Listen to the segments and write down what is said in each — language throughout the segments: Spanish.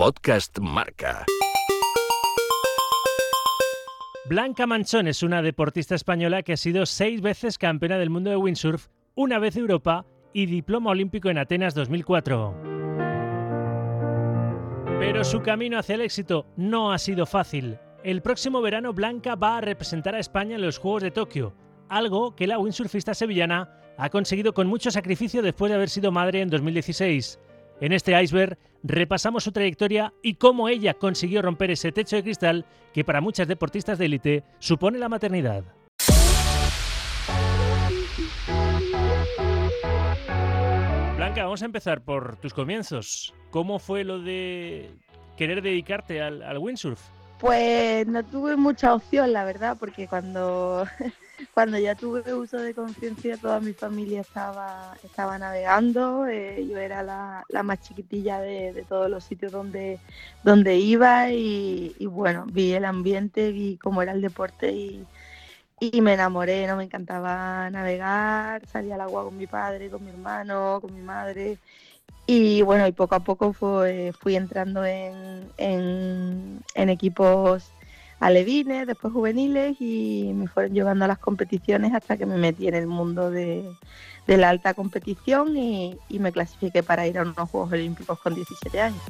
Podcast Marca. Blanca Manchón es una deportista española que ha sido seis veces campeona del mundo de windsurf, una vez Europa y diploma olímpico en Atenas 2004. Pero su camino hacia el éxito no ha sido fácil. El próximo verano Blanca va a representar a España en los Juegos de Tokio, algo que la windsurfista sevillana ha conseguido con mucho sacrificio después de haber sido madre en 2016. En este iceberg repasamos su trayectoria y cómo ella consiguió romper ese techo de cristal que para muchas deportistas de élite supone la maternidad. Blanca, vamos a empezar por tus comienzos. ¿Cómo fue lo de querer dedicarte al, al windsurf? Pues no tuve mucha opción, la verdad, porque cuando cuando ya tuve uso de conciencia, toda mi familia estaba, estaba navegando, eh, yo era la, más chiquitilla de, todos los sitios donde, donde iba y, bueno, vi el ambiente, vi cómo era el deporte y, me enamoré, ¿no? Me encantaba navegar, salía al agua con mi padre, con mi hermano, con mi madre. Y bueno, y poco a poco fui entrando en, en equipos alevines, después juveniles y me fueron llevando a las competiciones hasta que me metí en el mundo de, la alta competición y, me clasifiqué para ir a unos Juegos Olímpicos con 17 años.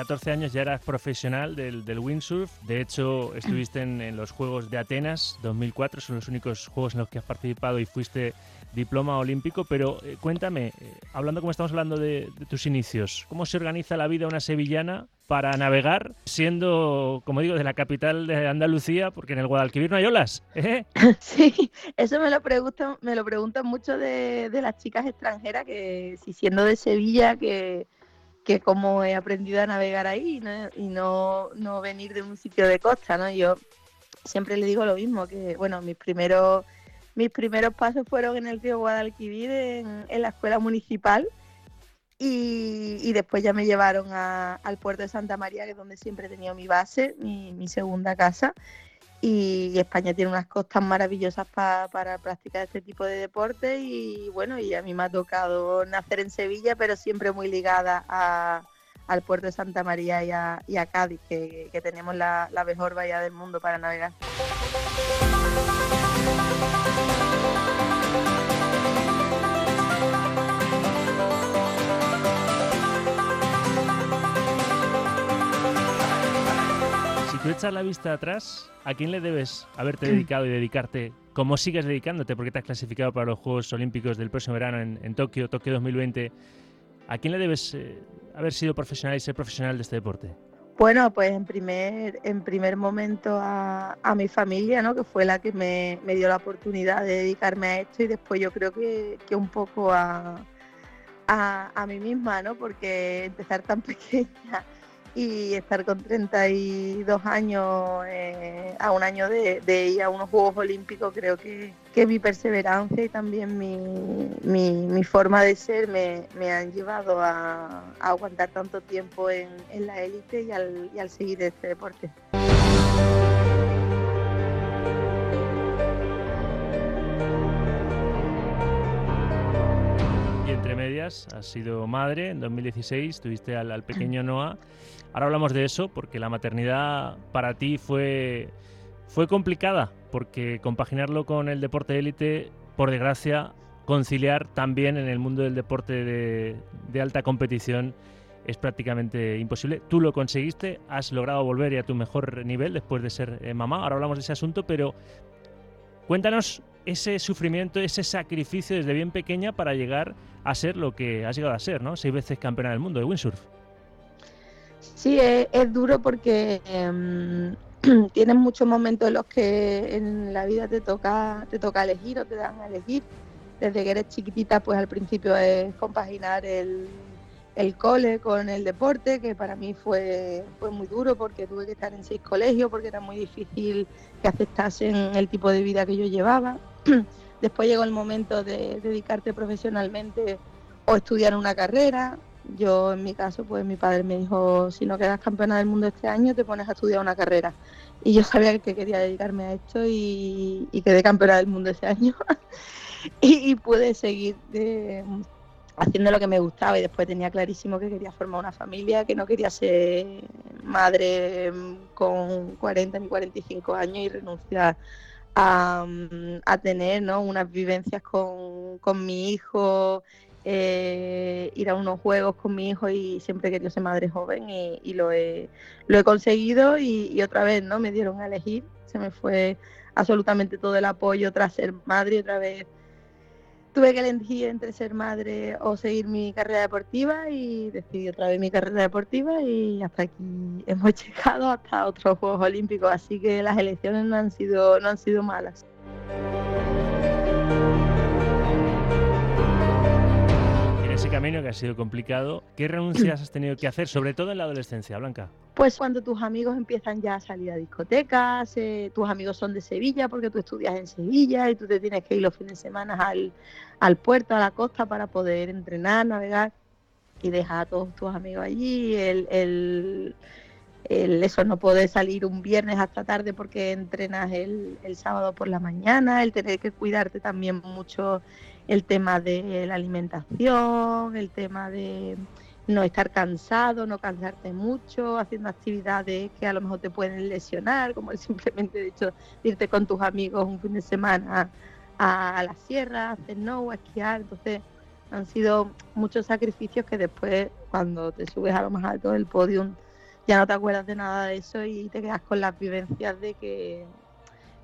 14 años ya eras profesional del, windsurf. De hecho, estuviste en, los Juegos de Atenas 2004. Son los únicos juegos en los que has participado y fuiste diploma olímpico, pero eh, cuéntame, eh, hablando como estamos hablando de, tus inicios, ¿cómo se organiza la vida una sevillana para navegar siendo, como digo, de la capital de Andalucía, porque en el Guadalquivir no hay olas? ¿eh? Sí, eso me lo preguntan, me lo preguntan mucho de, las chicas extranjeras, que si siendo de Sevilla, que, que cómo he aprendido a navegar ahí y no, no venir de un sitio de costa, ¿no? Yo siempre le digo lo mismo, que bueno, mis primeros mis primeros pasos fueron en el río Guadalquivir, en, la escuela municipal, y, después ya me llevaron al puerto de Santa María, que es donde siempre he tenido mi base, mi, segunda casa. Y, España tiene unas costas maravillosas para practicar este tipo de deporte y bueno, y a mí me ha tocado nacer en Sevilla, pero siempre muy ligada al puerto de Santa María y a, Cádiz, que, tenemos la, la mejor bahía del mundo para navegar. Tú echas la vista atrás, ¿a quién le debes haberte dedicado y dedicarte? ¿Cómo sigues dedicándote? Porque te has clasificado para los Juegos Olímpicos del próximo verano en, Tokio, Tokio 2020. ¿A quién le debes eh, haber sido profesional y ser profesional de este deporte? Bueno, pues en primer, en primer momento a, mi familia, ¿no? que fue la que me, dio la oportunidad de dedicarme a esto y después yo creo que, un poco a, a, a mí misma, ¿no? porque empezar tan pequeña y estar con 32 años eh, a un año de, ir a unos Juegos Olímpicos, creo que, mi perseverancia y también mi, forma de ser me, han llevado a, aguantar tanto tiempo en, la élite y al, y al seguir este deporte. Has sido madre en 2016, tuviste al, pequeño Noah. Ahora hablamos de eso porque la maternidad para ti fue, fue complicada, porque compaginarlo con el deporte élite, por desgracia, conciliar también en el mundo del deporte de, de alta competición es prácticamente imposible. Tú lo conseguiste, has logrado volver a tu mejor nivel después de ser eh, mamá. Ahora hablamos de ese asunto, pero cuéntanos ese sufrimiento, ese sacrificio desde bien pequeña para llegar a ser lo que has llegado a ser, ¿no? Seis veces campeona del mundo de windsurf. Sí, es, duro porque em, tienes muchos momentos en los que en la vida te toca, te toca elegir o te dan a elegir. Desde que eres chiquitita, pues al principio es compaginar el, el cole con el deporte, que para mí fue, fue muy duro porque tuve que estar en seis colegios, porque era muy difícil que aceptasen el tipo de vida que yo llevaba. Después llegó el momento de dedicarte profesionalmente o estudiar una carrera. Yo en mi caso, pues mi padre me dijo, si no quedas campeona del mundo este año, te pones a estudiar una carrera. Y yo sabía que quería dedicarme a esto y, quedé campeona del mundo ese año. y, pude seguir haciendo lo que me gustaba y después tenía clarísimo que quería formar una familia, que no quería ser madre mm, con 40 ni 45 años y renunciar a, mm, tener ¿no? unas vivencias con, con mi hijo, eh, ir a unos juegos con mi hijo y siempre he querido ser madre joven y, lo, he, lo he conseguido y, otra vez no me dieron a elegir, se me fue absolutamente todo el apoyo tras ser madre otra vez tuve que elegir entre ser madre o seguir mi carrera deportiva y decidí otra vez mi carrera deportiva y hasta aquí hemos llegado hasta otros Juegos Olímpicos, así que las elecciones no han sido, no han sido malas. Camino que ha sido complicado. ¿Qué renuncias has tenido que hacer, sobre todo en la adolescencia, Blanca? Pues cuando tus amigos empiezan ya a salir a discotecas, eh, tus amigos son de Sevilla porque tú estudias en Sevilla y tú te tienes que ir los fines de semana al, al puerto, a la costa para poder entrenar, navegar y dejar a todos tus amigos allí. El, el, eso no poder salir un viernes hasta tarde porque entrenas el, el sábado por la mañana, el tener que cuidarte también mucho el tema de la alimentación, el tema de no estar cansado, no cansarte mucho, haciendo actividades que a lo mejor te pueden lesionar, como el simplemente hecho irte con tus amigos un fin de semana a, la sierra, hacer no, esquiar, entonces han sido muchos sacrificios que después cuando te subes a lo más alto del podium ya no te acuerdas de nada de eso y te quedas con las vivencias de que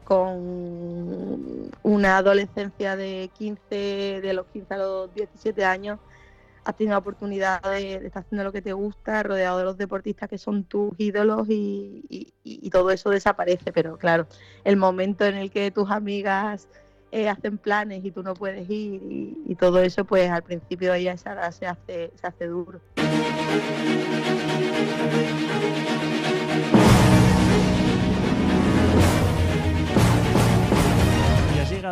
con una adolescencia de 15, de los 15 a los 17 años, has tenido la oportunidad de, estar haciendo lo que te gusta, rodeado de los deportistas que son tus ídolos y, todo eso desaparece. Pero claro, el momento en el que tus amigas eh, hacen planes y tú no puedes ir y, todo eso, pues al principio ella se hace, se hace duro.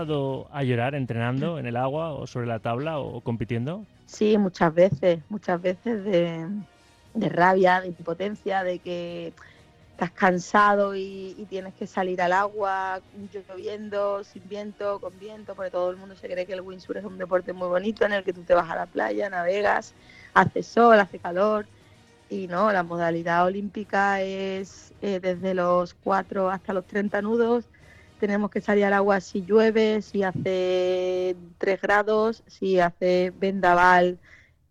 A llorar entrenando en el agua o sobre la tabla o compitiendo? Sí, muchas veces, muchas veces de, rabia, de impotencia, de que estás cansado y, tienes que salir al agua, lloviendo, sin viento, con viento, porque todo el mundo se cree que el windsurf es un deporte muy bonito en el que tú te vas a la playa, navegas, hace sol, hace calor. Y no, la modalidad olímpica es eh, desde los 4 hasta los 30 nudos tenemos que salir al agua si llueve, si hace 3 grados, si hace vendaval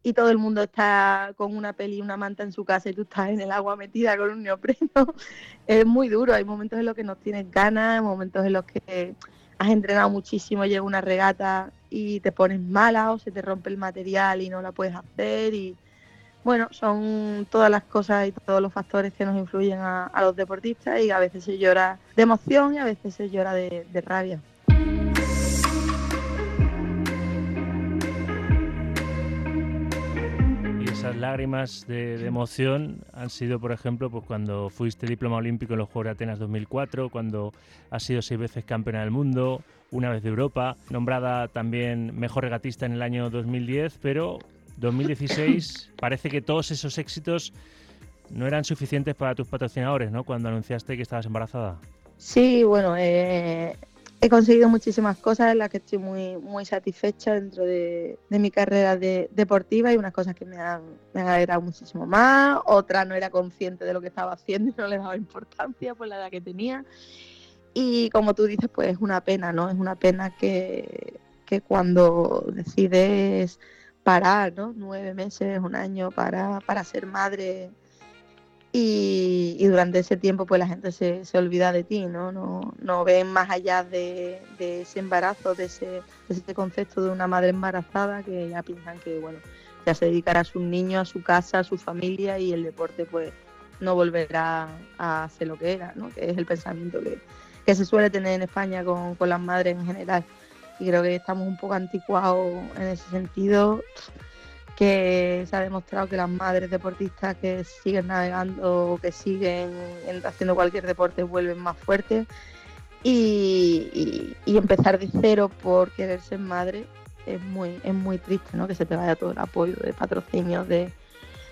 y todo el mundo está con una peli y una manta en su casa y tú estás en el agua metida con un neopreno. Es muy duro, hay momentos en los que no tienes ganas, momentos en los que has entrenado muchísimo, llega una regata y te pones mala o se te rompe el material y no la puedes hacer y bueno, son todas las cosas y todos los factores que nos influyen a, los deportistas y a veces se llora de emoción y a veces se llora de, rabia. Y esas lágrimas de, emoción han sido, por ejemplo, pues cuando fuiste diploma olímpico en los Juegos de Atenas 2004, cuando has sido seis veces campeona del mundo, una vez de Europa, nombrada también mejor regatista en el año 2010, pero 2016 parece que todos esos éxitos no eran suficientes para tus patrocinadores, ¿no? Cuando anunciaste que estabas embarazada. Sí, bueno, eh, he conseguido muchísimas cosas en las que estoy muy, muy satisfecha dentro de, mi carrera deportiva y unas cosas que me han, me han alegrado muchísimo más, otras no era consciente de lo que estaba haciendo y no le daba importancia por la edad que tenía. Y como tú dices, pues es una pena, ¿no? Es una pena que, que cuando decides parar, ¿no? Nueve meses, un año para, para ser madre y, durante ese tiempo pues la gente se, se olvida de ti, ¿no? No, no ven más allá de, ese embarazo, de ese, ese, concepto de una madre embarazada que ya piensan que, bueno, ya se dedicará a sus niños, a su casa, a su familia y el deporte pues no volverá a ser lo que era, ¿no? Que es el pensamiento que, que se suele tener en España con, con las madres en general y creo que estamos un poco anticuados en ese sentido, que se ha demostrado que las madres deportistas que siguen navegando o que siguen haciendo cualquier deporte vuelven más fuertes y, empezar de cero por querer ser madre es muy, es muy triste, ¿no? Que se te vaya todo el apoyo de patrocinio, de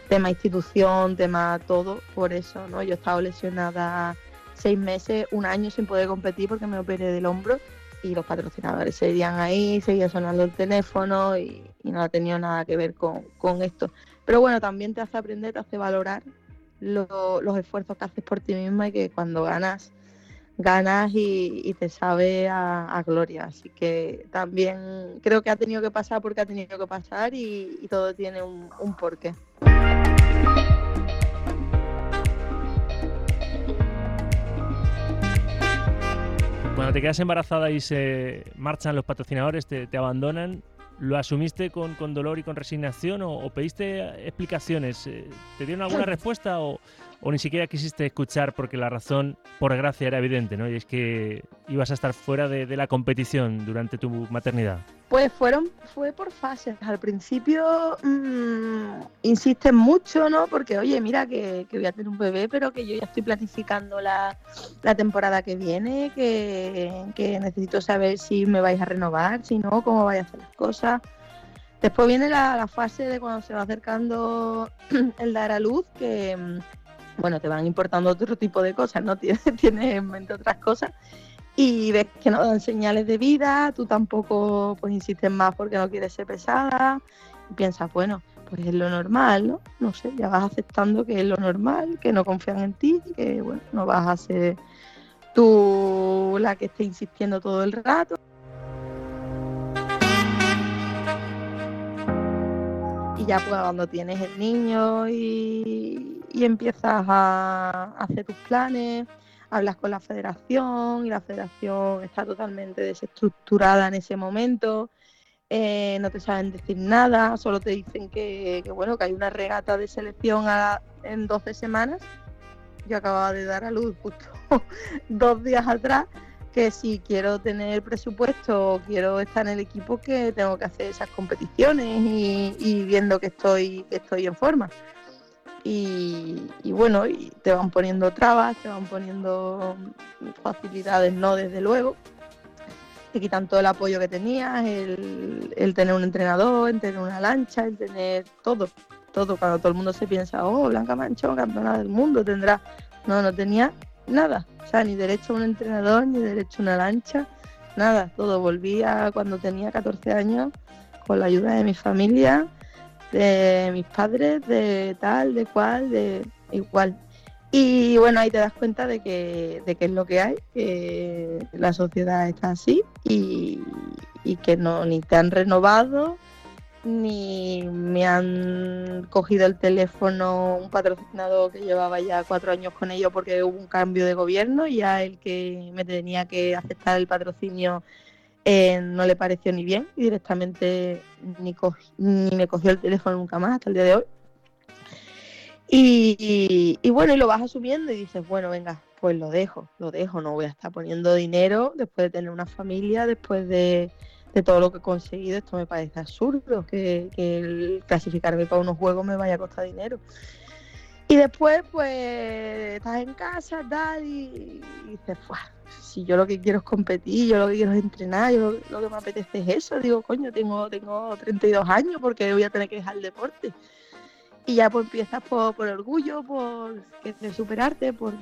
tema institución, tema todo, por eso, ¿no? Yo he estado lesionada seis meses, un año sin poder competir porque me operé del hombro y los patrocinadores seguían ahí, seguía sonando el teléfono y, no ha tenido nada que ver con, esto. Pero bueno, también te hace aprender, te hace valorar los esfuerzos que haces por ti misma y que cuando ganas, ganas y, te sabe a, gloria. Así que también creo que ha tenido que pasar porque ha tenido que pasar y, todo tiene un porqué. Cuando te quedas embarazada y se marchan los patrocinadores, te, abandonan, ¿lo asumiste con, dolor y con resignación o, pediste explicaciones? Eh, ¿Te dieron alguna respuesta o, ni siquiera quisiste escuchar porque la razón, por gracia, era evidente, ¿no? Y es que ibas a estar fuera de la competición durante tu maternidad. Pues fueron, fue por fases. Al principio mmm, insisten mucho, ¿no? Porque, oye, mira que, voy a tener un bebé, pero que yo ya estoy planificando la, temporada que viene, que, necesito saber si me vais a renovar, si no, cómo vais a hacer las cosas. Después viene la, fase de cuando se va acercando el dar a luz, que, mm, bueno, te van importando otro tipo de cosas, ¿no? Tienes, tienes en mente otras cosas y ves que no dan señales de vida, tú tampoco pues insistes más porque no quieres ser pesada y piensas, bueno, pues es lo normal, ¿no? No sé, ya vas aceptando que es lo normal, que no confían en ti, que bueno, no vas a ser tú la que esté insistiendo todo el rato. Y ya pues cuando tienes el niño y, y empiezas a hacer tus planes, hablas con la federación y la federación está totalmente desestructurada en ese momento. Eh, no te saben decir nada, solo te dicen que, bueno, que hay una regata de selección en 12 semanas. Yo acababa de dar a luz justo dos días atrás, que si quiero tener presupuesto o quiero estar en el equipo, que tengo que hacer esas competiciones y, y viendo que estoy, que estoy en forma y, bueno, y te van poniendo trabas, te van poniendo facilidades, no desde luego. Te quitan todo el apoyo que tenías, el, tener un entrenador, el tener una lancha, el tener todo, todo. Cuando todo el mundo se piensa, oh, Blanca Manchón, campeona del mundo, tendrá. No, no tenía nada. O sea, ni derecho a un entrenador, ni derecho a una lancha, nada. Todo volvía cuando tenía 14 años con la ayuda de mi familia de mis padres, de tal, de cual, de igual. Y bueno, ahí te das cuenta de que, de es lo que hay, que la sociedad está así y, que no ni te han renovado, ni me han cogido el teléfono un patrocinador que llevaba ya cuatro años con ellos porque hubo un cambio de gobierno y ya el que me tenía que aceptar el patrocinio eh, no le pareció ni bien y directamente ni, me cogió el teléfono nunca más hasta el día de hoy. Y, bueno, y lo vas asumiendo y dices, bueno, venga, pues lo dejo, lo dejo, no voy a estar poniendo dinero después de tener una familia, después de, todo lo que he conseguido, esto me parece absurdo, que, el clasificarme para unos juegos me vaya a costar dinero. Y después, pues, estás en casa, tal, y, dices, si yo lo que quiero es competir, yo lo que quiero es entrenar, yo lo, que me apetece es eso, digo, coño, tengo, tengo 32 años porque voy a tener que dejar el deporte. Y ya pues empiezas por, por orgullo, por querer superarte, por,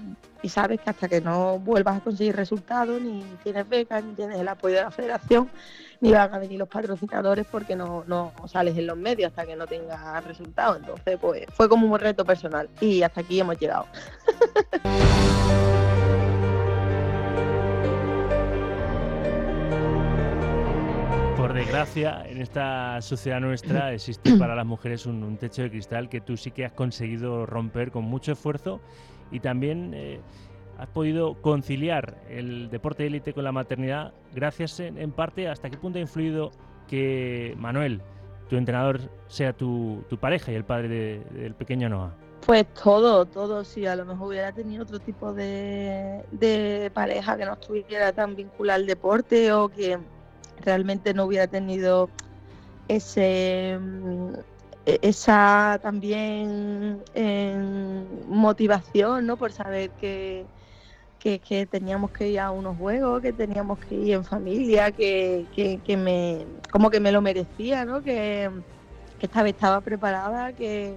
y sabes que hasta que no vuelvas a conseguir resultados, ni tienes becas, ni tienes el apoyo de la federación, ni van a venir los patrocinadores porque no, no sales en los medios hasta que no tengas resultados. Entonces, pues fue como un reto personal y hasta aquí hemos llegado. desgracia, en esta sociedad nuestra existe para las mujeres un, techo de cristal que tú sí que has conseguido romper con mucho esfuerzo y también eh, has podido conciliar el deporte élite con la maternidad gracias en, parte hasta qué punto ha influido que Manuel, tu entrenador, sea tu, pareja y el padre del pequeño Noah. Pues todo, todo, si a lo mejor hubiera tenido otro tipo de, de pareja que no estuviera tan vinculada al deporte o que realmente no hubiera tenido ese mm, e-, esa también em, motivación ¿no? por saber que, que, teníamos que ir a unos juegos, que teníamos que ir en familia, que, que, me como que me lo merecía, ¿no? que, esta vez estaba preparada, que,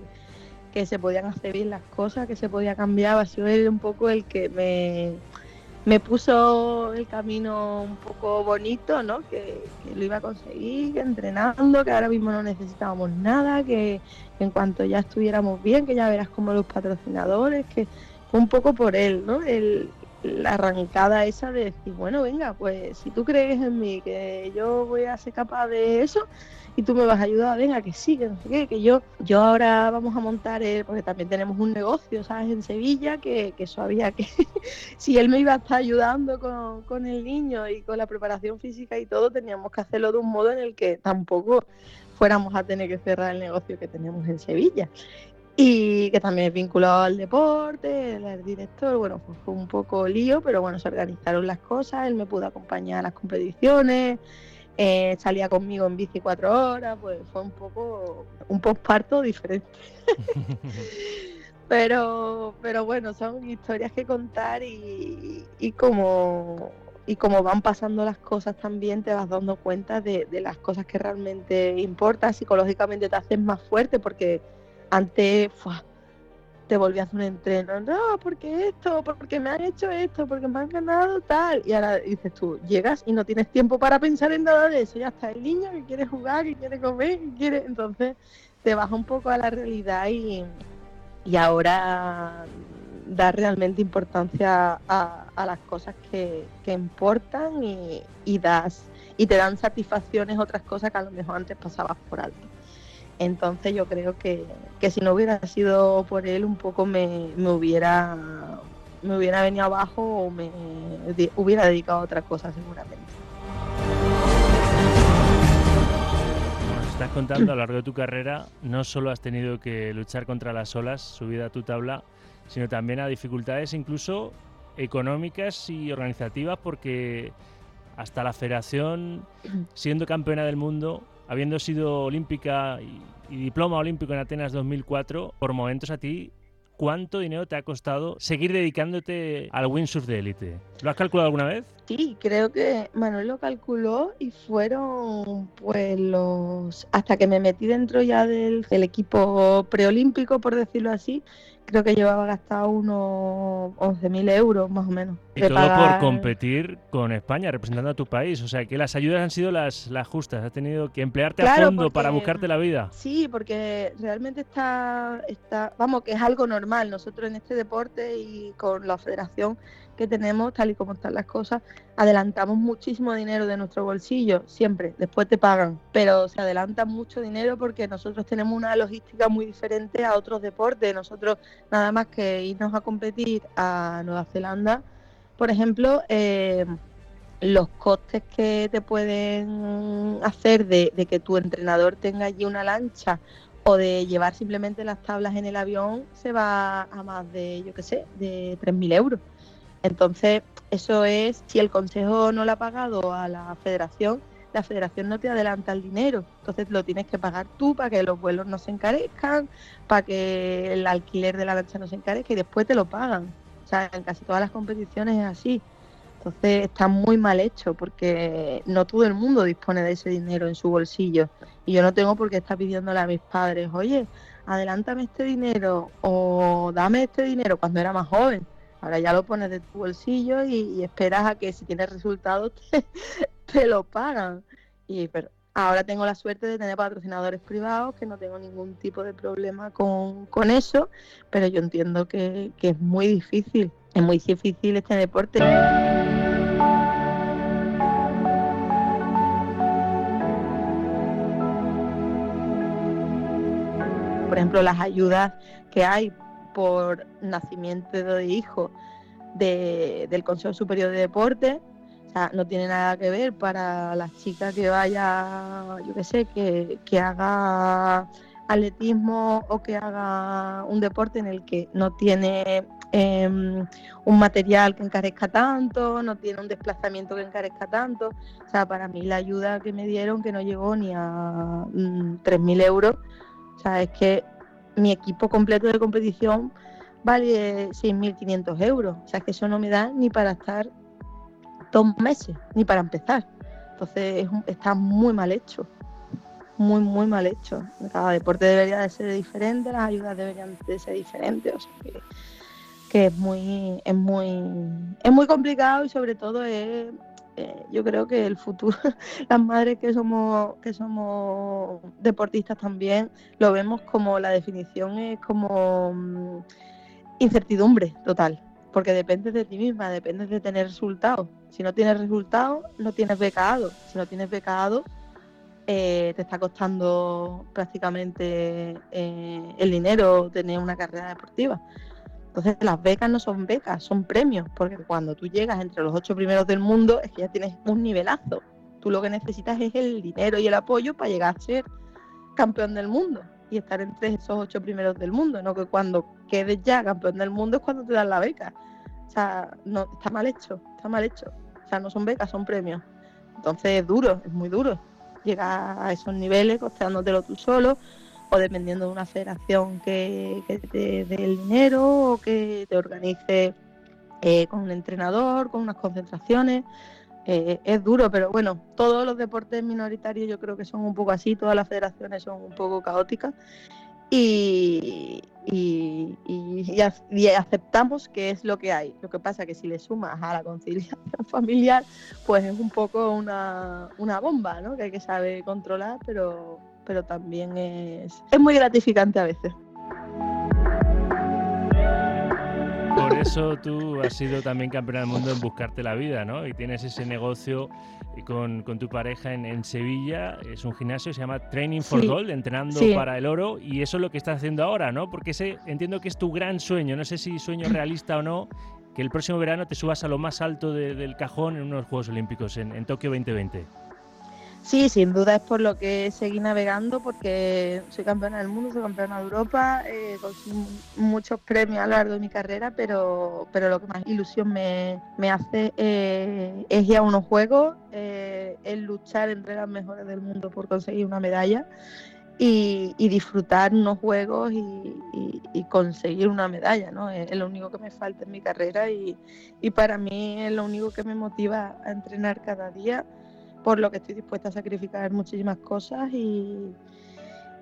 se podían hacer bien las cosas, que se podía cambiar, ha sido él un poco el que me me puso el camino un poco bonito, ¿no? Que, lo iba a conseguir, que entrenando, que ahora mismo no necesitábamos nada, que, en cuanto ya estuviéramos bien, que ya verás como los patrocinadores, que un poco por él, ¿no? El, la arrancada esa de decir, bueno, venga, pues si tú crees en mí, que yo voy a ser capaz de eso, y tú me vas a ayudar, venga, que sí, que no sé qué, que yo, yo ahora vamos a montar, porque también tenemos un negocio, ¿sabes? En Sevilla, que, que eso había que, si él me iba a estar ayudando con, con el niño y con la preparación física y todo, teníamos que hacerlo de un modo en el que tampoco fuéramos a tener que cerrar el negocio que teníamos en Sevilla y que también es vinculado al deporte, el director, bueno, fue un poco lío, pero bueno, se organizaron las cosas, él me pudo acompañar a las competiciones, eh, salía conmigo en bici cuatro horas, pues fue un poco un posparto diferente. pero, pero bueno, son historias que contar y, y como y como van pasando las cosas también te vas dando cuenta de, las cosas que realmente importan, psicológicamente te haces más fuerte porque antes te volvías un entreno, no, porque esto, porque me han hecho esto, porque me han ganado tal. Y ahora dices tú, llegas y no tienes tiempo para pensar en nada de eso. Ya está el niño que quiere jugar, que quiere comer, que quiere. Entonces te baja un poco a la realidad y, y ahora dar realmente importancia a, las cosas que, importan y, y, das y te dan satisfacciones otras cosas que a lo mejor antes pasabas por alto. Entonces yo creo que, si no hubiera sido por él, un poco me, hubiera me hubiera venido abajo o me hubiera dedicado a otra cosa seguramente. Nos estás contando a lo largo de tu carrera, no solo has tenido que luchar contra las olas, subida a tu tabla, sino también a dificultades incluso económicas y organizativas, porque hasta la federación, siendo campeona del mundo, habiendo sido olímpica y, diploma olímpico en Atenas 2004, por momentos a ti, ¿cuánto dinero te ha costado seguir dedicándote al windsurf de élite? ¿Lo has calculado alguna vez? Sí, creo que Manuel lo calculó y fueron pues los... Hasta que me metí dentro ya del, del equipo preolímpico, por decirlo así, creo que llevaba gastado unos 11.000 euros más o menos. Y todo por competir con España, representando a tu país. O sea, que las ayudas han sido las, las justas. Has tenido que emplearte a fondo para buscarte la vida. Sí, porque realmente está, está, vamos, que es algo normal. Nosotros en este deporte y con la federación que tenemos, tal y como están las cosas, adelantamos muchísimo dinero de nuestro bolsillo, siempre, después te pagan, pero se adelanta mucho dinero porque nosotros tenemos una logística muy diferente a otros deportes. Nosotros nada más que irnos a competir a Nueva Zelanda, por ejemplo, eh, los costes que te pueden hacer de, de que tu entrenador tenga allí una lancha o de llevar simplemente las tablas en el avión se va a más de, yo qué sé, de 3.000 euros. Entonces, eso es, si el Consejo no lo ha pagado a la Federación, la Federación no te adelanta el dinero. Entonces lo tienes que pagar tú para que los vuelos no se encarezcan, para que el alquiler de la lancha no se encarezca y después te lo pagan. O sea, en casi todas las competiciones es así. Entonces está muy mal hecho porque no todo el mundo dispone de ese dinero en su bolsillo. Y yo no tengo por qué estar pidiéndole a mis padres, oye, adelántame este dinero o dame este dinero cuando era más joven. Ahora ya lo pones de tu bolsillo y, esperas a que si tienes resultados te, lo pagan. Y pero ahora tengo la suerte de tener patrocinadores privados, que no tengo ningún tipo de problema con, eso, pero yo entiendo que, que es muy difícil, es muy difícil este deporte. Por ejemplo, las ayudas que hay por nacimiento de hijo del Consejo Superior de Deportes. O sea, no tiene nada que ver para las chicas que vaya, yo qué sé, que, que haga atletismo o que haga un deporte en el que no tiene em, un material que encarezca tanto, no tiene un desplazamiento que encarezca tanto. O sea, para mí la ayuda que me dieron, que no llegó ni a 3.000 mm, euros, o sea, es que mi equipo completo de competición vale 6.500 euros. O sea, que eso no me da ni para estar dos meses, ni para empezar. Entonces está muy mal hecho, muy, muy mal hecho. Cada deporte debería de ser diferente, las ayudas deberían de ser diferentes. O sea, que es muy, es muy, es muy complicado y sobre todo es eh, yo creo que el futuro, las madres que somos, que somos deportistas también, lo vemos como la definición es como mm, incertidumbre total, porque dependes de ti misma, dependes de tener resultados. Si no tienes resultados, no tienes becado. Si no tienes becado, eh, te está costando prácticamente eh, el dinero tener una carrera deportiva. Entonces las becas no son becas, son premios, porque cuando tú llegas entre los ocho primeros del mundo es que ya tienes un nivelazo. Tú lo que necesitas es el dinero y el apoyo para llegar a ser campeón del mundo y estar entre esos ocho primeros del mundo, no que cuando quedes ya campeón del mundo es cuando te dan la beca. O sea, no, está mal hecho, está mal hecho. O sea, no son becas, son premios. Entonces es duro, es muy duro llegar a esos niveles costeándotelo tú solo o dependiendo de una federación que, te dé el dinero o que te organice eh, con un entrenador, con unas concentraciones. Eh, es duro, pero bueno, todos los deportes minoritarios yo creo que son un poco así, todas las federaciones son un poco caóticas y, y, aceptamos que es lo que hay. Lo que pasa que si le sumas a la conciliación familiar, pues es un poco una, una bomba, ¿no? Que hay que saber controlar, pero, pero también es, es muy gratificante a veces. Por eso tú has sido también campeona del mundo en buscarte la vida, ¿no? Y tienes ese negocio con, con tu pareja en, en, Sevilla, es un gimnasio, se llama Training for Gold, entrenando para el oro, y eso es lo que estás haciendo ahora, ¿no? Porque ese, entiendo que es tu gran sueño, no sé si sueño realista o no, que el próximo verano te subas a lo más alto del cajón en unos Juegos Olímpicos en, en Tokio 2020. Sí, sin duda es por lo que seguí navegando, porque soy campeona del mundo, soy campeona de Europa, eh, muchos premios a lo largo de mi carrera, pero, pero lo que más ilusión me, hace eh, es ir a unos juegos, eh, es luchar entre las mejores del mundo por conseguir una medalla y, disfrutar unos juegos y, conseguir una medalla, ¿no? Es, lo único que me falta en mi carrera y, y para mí es lo único que me motiva a entrenar cada día por lo que estoy dispuesta a sacrificar muchísimas cosas y,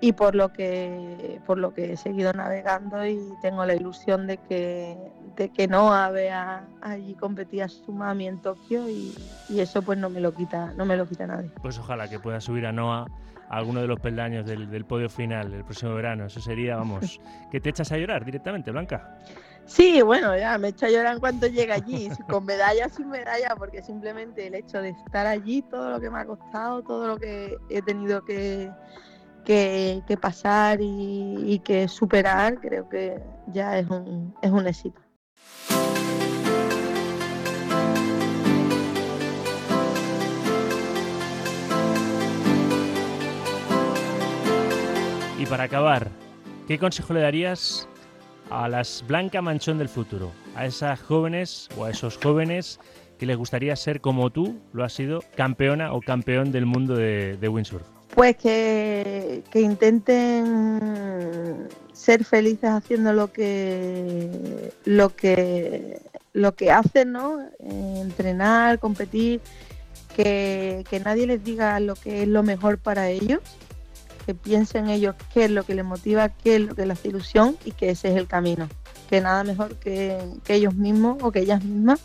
y por lo que por lo que he seguido navegando y tengo la ilusión de que de que Noah vea allí competir a su mami en Tokio y, eso pues no me lo quita no me lo quita nadie. Pues ojalá que pueda subir a Noah alguno de los peldaños del, del podio final el próximo verano eso sería vamos que te echas a llorar directamente Blanca Sí, bueno, ya me echa a llorar en cuanto llega allí, con medalla sin medalla, porque simplemente el hecho de estar allí, todo lo que me ha costado, todo lo que he tenido que, que, pasar y, que superar, creo que ya es un, es un éxito. Y para acabar, ¿qué consejo le darías a las Blanca Manchón del futuro, a esas jóvenes o a esos jóvenes que les gustaría ser como tú lo has sido, campeona o campeón del mundo de, windsurf? Pues que, intenten ser felices haciendo lo que lo que lo que hacen, ¿no? entrenar, competir, que nadie les diga lo que es lo mejor para ellos, que piensen ellos qué es lo que les motiva, qué es lo que les hace ilusión y que ese es el camino. Que nada mejor que, ellos mismos o que ellas mismas,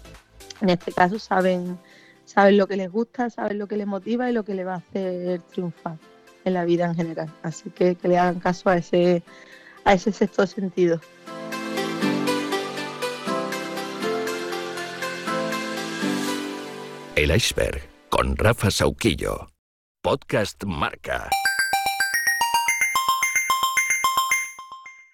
en este caso, saben, saben lo que les gusta, saben lo que les motiva y lo que les va a hacer triunfar en la vida en general. Así que que le hagan caso a ese, a ese sexto sentido. El iceberg con Rafa Sauquillo. Podcast Marca.